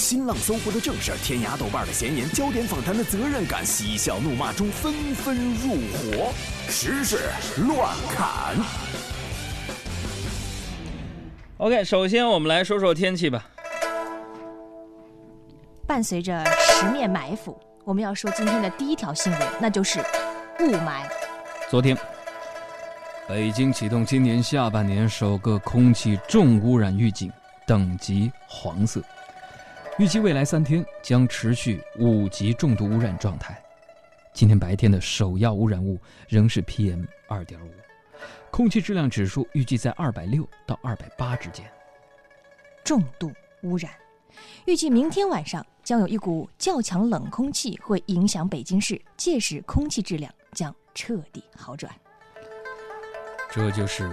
新浪、搜狐的正事，天涯、豆瓣的闲言，焦点访谈的责任感，嬉笑怒骂中纷纷入伙，时事乱砍。OK，首先我们来说说天气吧。伴随着十面埋伏，我们要说今天的第一条新闻，那就是雾霾。昨天，北京启动今年下半年首个空气重污染预警，等级黄色，预计未来三天将持续五级重度污染状态。今天白天的首要污染物仍是 PM 二点五，空气质量指数预计在二百六到二百八之间。重度污染，预计明天晚上将有一股较强冷空气会影响北京市，届时空气质量将彻底好转。这就是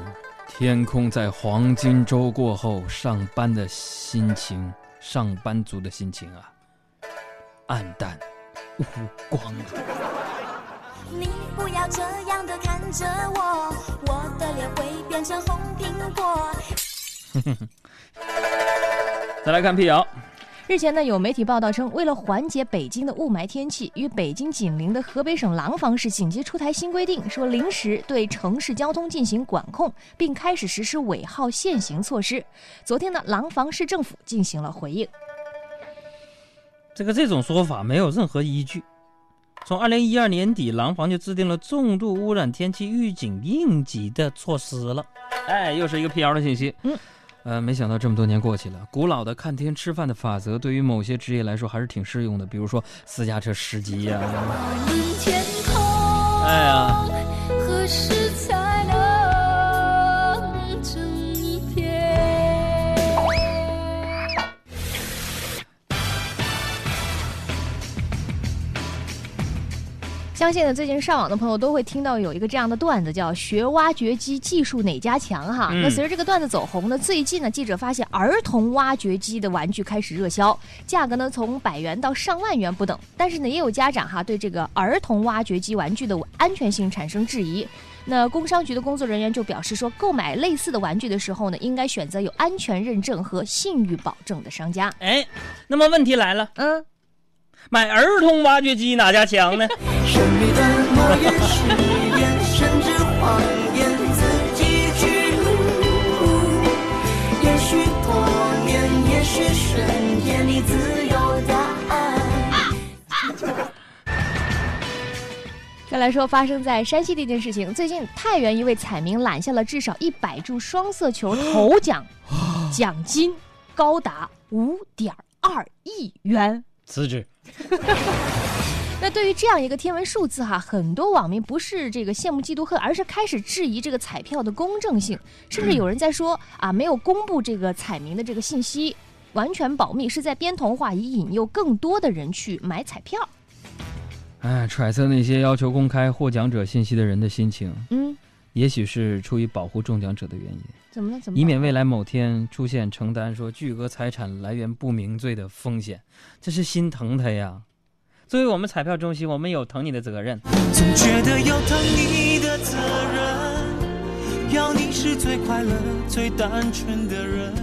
天空在黄金周过后上班的心情，上班族的心情啊，暗淡无光啊！你不要这样的看着我，我的脸会变成红苹果。再来看辟谣，日前呢，有媒体报道称，为了缓解北京的雾霾天气，与北京紧邻的河北省廊坊市紧急出台新规定，说临时对城市交通进行管控，并开始实施尾号限行措施。昨天呢，廊坊市政府进行了回应。这个这种说法没有任何依据。从二零一二年底，廊坊就制定了重度污染天气预警应急的措施了。哎，又是一个辟谣的信息。嗯。呃，没想到这么多年过去了，古老的看天吃饭的法则对于某些职业来说还是挺适用的，比如说私家车司机呀。哎呀。相信呢，最近上网的朋友都会听到有一个这样的段子，叫“学挖掘机技术哪家强”哈。那随着这个段子走红呢，最近呢，记者发现儿童挖掘机的玩具开始热销，价格呢从百元到上万元不等。但是呢，也有家长哈对这个儿童挖掘机玩具的安全性产生质疑。那工商局的工作人员就表示说，购买类似的玩具的时候呢，应该选择有安全认证和信誉保证的商家。哎，那么问题来了，嗯。买儿童挖掘机哪家强呢？再来说发生在山西的一件事情，最近太原一位彩民揽下了至少一百注双色球头奖，奖金高达五点二亿元。辞职。那对于这样一个天文数字哈，很多网民不是这个羡慕嫉妒恨，而是开始质疑这个彩票的公正性，甚至有人在说啊，没有公布这个彩民的这个信息，完全保密，是在编童话，以引诱更多的人去买彩票。哎，揣测那些要求公开获奖者信息的人的心情，嗯，也许是出于保护中奖者的原因。怎么了？怎么？以免未来某天出现承担说巨额财产来源不明罪的风险，这是心疼他呀。作为我们彩票中心，我们有疼你的责任。总觉得要疼你的责任，要你是最快乐、最单纯的人。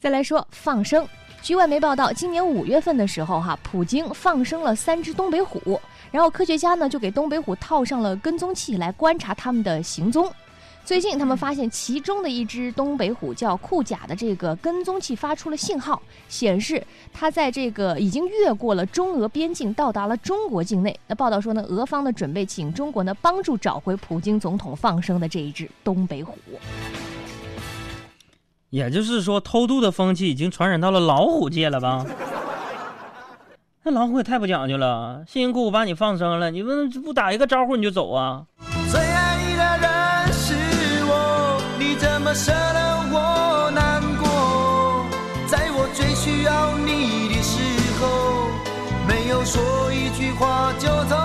再来说放生，据外媒报道，今年五月份的时候，哈，普京放生了三只东北虎，然后科学家呢就给东北虎套上了跟踪器来观察它们的行踪。最近，他们发现其中的一只东北虎叫库甲的这个跟踪器发出了信号，显示它在这个已经越过了中俄边境，到达了中国境内。那报道说呢，俄方呢准备请中国呢帮助找回普京总统放生的这一只东北虎。也就是说，偷渡的风气已经传染到了老虎界了吧？那老虎也太不讲究了，辛辛苦苦把你放生了，你不不打一个招呼你就走啊？舍得我难过，在我最需要你的时候，没有说一句话就走。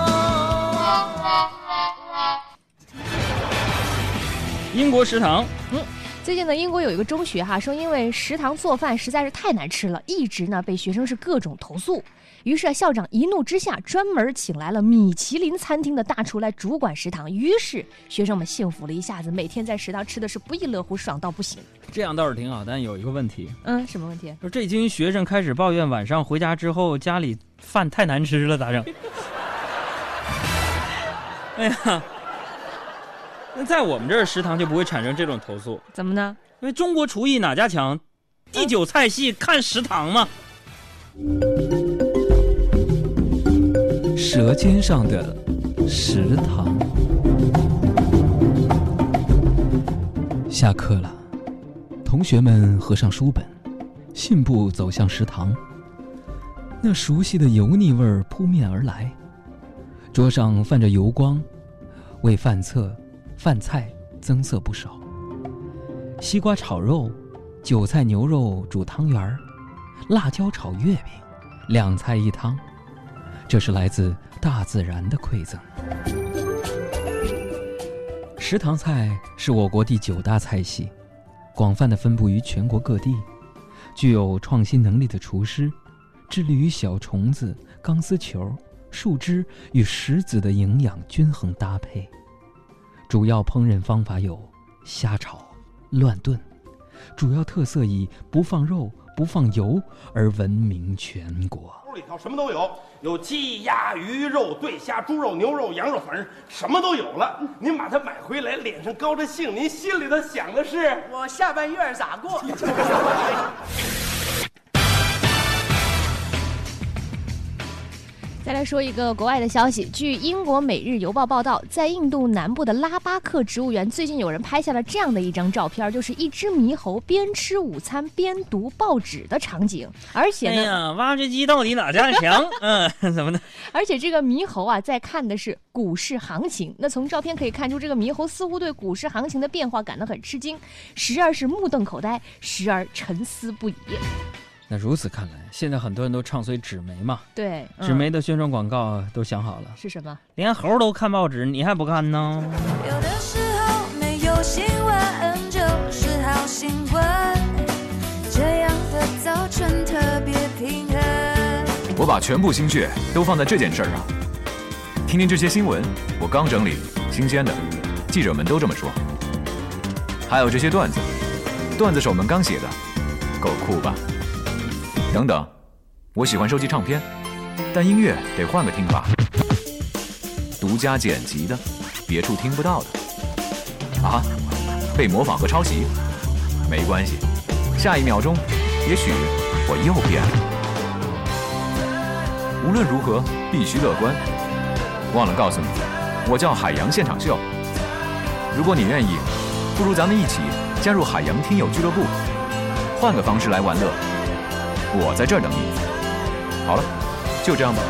英国食堂，嗯。最近呢，英国有一个中学哈，说因为食堂做饭实在是太难吃了，一直呢被学生是各种投诉。于是啊校长一怒之下，专门请来了米其林餐厅的大厨来主管食堂。于是学生们幸福了一下子，每天在食堂吃的是不亦乐乎，爽到不行。这样倒是挺好，但有一个问题。嗯，什么问题？就这群学生开始抱怨晚上回家之后家里饭太难吃了，咋整？哎呀，那在我们这儿食堂就不会产生这种投诉。怎么呢？因为中国厨艺哪家强？第九菜系看食堂嘛。舌尖上的食堂。下课了，同学们合上书本，信步走向食堂。那熟悉的油腻味儿扑面而来，桌上泛着油光，为饭册、饭菜增色不少。西瓜炒肉，韭菜牛肉煮汤圆儿，辣椒炒月饼，两菜一汤。这是来自大自然的馈赠。食堂菜是我国第九大菜系，广泛的分布于全国各地，具有创新能力的厨师，致力于小虫子、钢丝球、树枝与石子的营养均衡搭配。主要烹饪方法有虾炒、乱炖，主要特色以不放肉、不放油而闻名全国。里头什么都有，有鸡、鸭、鱼肉、对虾、猪肉、牛肉、羊肉，反正什么都有了。您把它买回来，脸上高着兴，您心里头想的是我下半月咋过？再来说一个国外的消息，据英国《每日邮报》报道，在印度南部的拉巴克植物园，最近有人拍下了这样的一张照片，就是一只猕猴边吃午餐边读报纸的场景。而且呢，哎呀，挖掘机到底哪家强？嗯，怎么的？而且这个猕猴啊，在看的是股市行情。那从照片可以看出，这个猕猴似乎对股市行情的变化感到很吃惊，时而是目瞪口呆，时而沉思不已。那如此看来，现在很多人都唱衰纸媒嘛。对，纸媒的宣传广告都想好了，是什么？连猴都看报纸，你还不看呢？有的时候没有新闻就是好新闻，这样的早晨特别平衡。我把全部心血都放在这件事儿上。听听这些新闻，我刚整理，新鲜的，记者们都这么说。还有这些段子，段子手们刚写的，够酷吧？等等，我喜欢收集唱片，但音乐得换个听法，独家剪辑的，别处听不到的。啊，被模仿和抄袭，没关系，下一秒钟，也许我又变了。无论如何，必须乐观。忘了告诉你，我叫海洋现场秀。如果你愿意，不如咱们一起加入海洋听友俱乐部，换个方式来玩乐。我在这儿等你。好了，就这样吧。